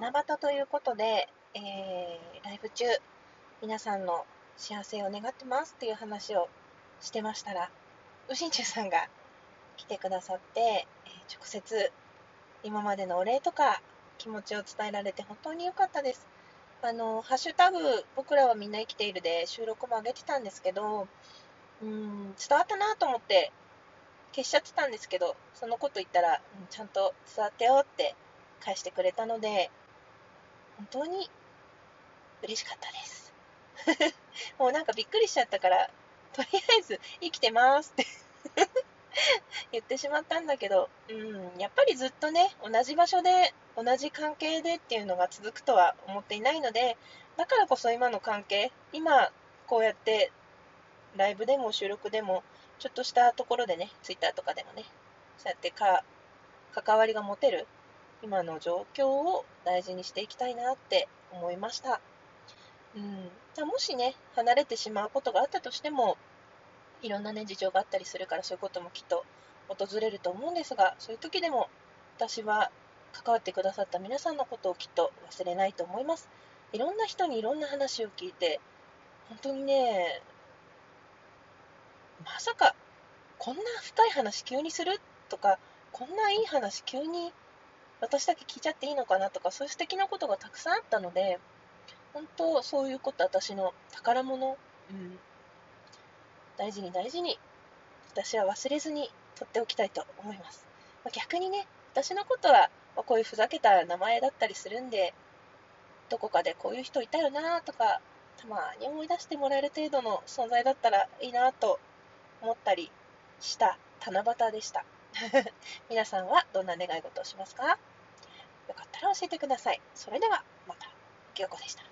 七夕ということで、えー、ライブ中、皆さんの幸せを願ってますっていう話をしてましたら、うしんちゅうさんが来てくださって、えー、直接今までのお礼とか気持ちを伝えられて本当に良かったです。あの、ハッシュタグ、僕らはみんな生きているで収録も上げてたんですけど、うん、伝わったなと思って消しちゃってたんですけど、そのこと言ったら、うん、ちゃんと伝わったよって返してくれたので、本当に嬉しかったです。もうなんかびっくりしちゃったから、とりあえず生きてますって 言ってしまったんだけど、うん、やっぱりずっとね、同じ場所で、同じ関係でっていうのが続くとは思っていないので、だからこそ今の関係、今こうやってライブでも収録でも、ちょっとしたところでね、ツイッターとかでもね、そうやってか関わりが持てる今の状況を大事にしていきたいなって思いました。うん、もしね、離れてしまうことがあったとしても、いろんなね、事情があったりするから、そういうこともきっと訪れると思うんですが、そういう時でも、私は関わってくださった皆さんのことをきっと忘れないと思います。いろんな人にいろんな話を聞いて、本当にね、まさか、こんな深い話急にする？とか、こんないい話急に私だけ聞いちゃっていいのかなとか、そういう素敵なことがたくさんあったので、本当そういうこと私の宝物、うん、大事に大事に私は忘れずに取っておきたいと思います。まあ、逆にね、私のことは、まこういうふざけた名前だったりするんで、どこかでこういう人いたよなとか、たまに思い出してもらえる程度の存在だったらいいなと思ったりした七夕でした。皆さんはどんな願い事をしますか？よかったら教えてください。それではまた、きよこでした。